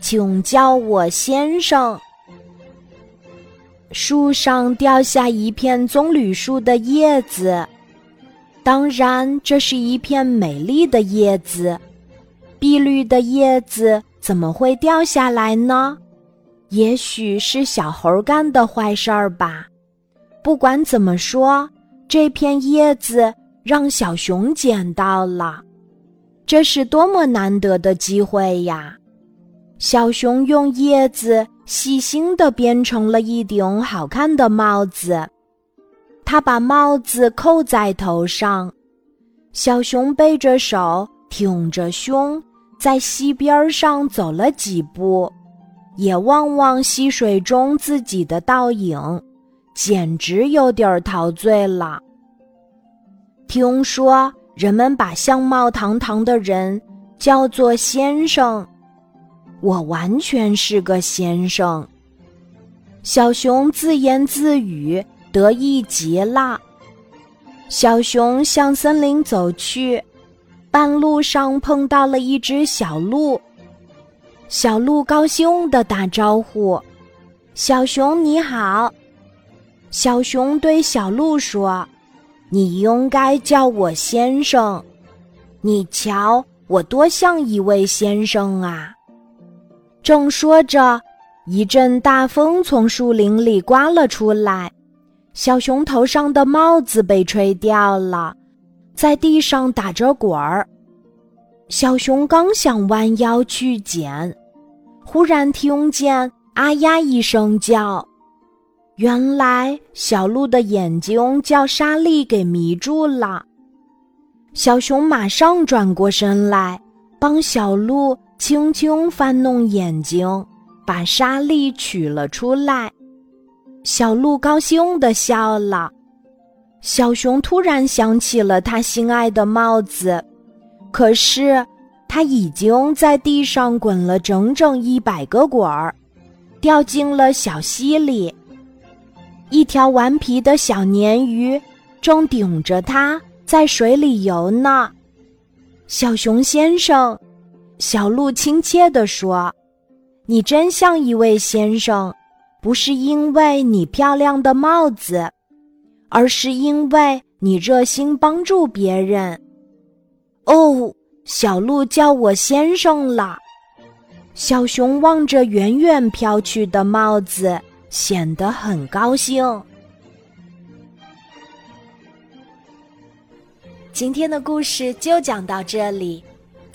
请叫我先生。”树上掉下一片棕榈树的叶子，当然，这是一片美丽的叶子。碧绿的叶子怎么会掉下来呢？也许是小猴干的坏事儿吧。不管怎么说，这片叶子让小熊捡到了，这是多么难得的机会呀！小熊用叶子细心地编成了一顶好看的帽子，他把帽子扣在头上。小熊背着手，挺着胸，在溪边上走了几步，也望望溪水中自己的倒影，简直有点陶醉了。听说人们把相貌堂堂的人叫做先生。我完全是个先生。小熊自言自语，得意极了。小熊向森林走去，半路上碰到了一只小鹿。小鹿高兴地打招呼：“小熊你好。”小熊对小鹿说：“你应该叫我先生。你瞧，我多像一位先生啊！”正说着，一阵大风从树林里刮了出来，小熊头上的帽子被吹掉了，在地上打着滚儿。小熊刚想弯腰去捡，忽然听见“啊呀”一声叫，原来小鹿的眼睛叫沙粒给迷住了。小熊马上转过身来，帮小鹿。轻轻翻弄眼睛，把沙粒取了出来。小鹿高兴地笑了。小熊突然想起了他心爱的帽子，可是它已经在地上滚了整整一百个滚儿，掉进了小溪里。一条顽皮的小鲶鱼正顶着它在水里游呢。小熊先生。小鹿亲切地说：“你真像一位先生，不是因为你漂亮的帽子，而是因为你热心帮助别人。”哦，小鹿叫我先生了。小熊望着远远飘去的帽子，显得很高兴。今天的故事就讲到这里。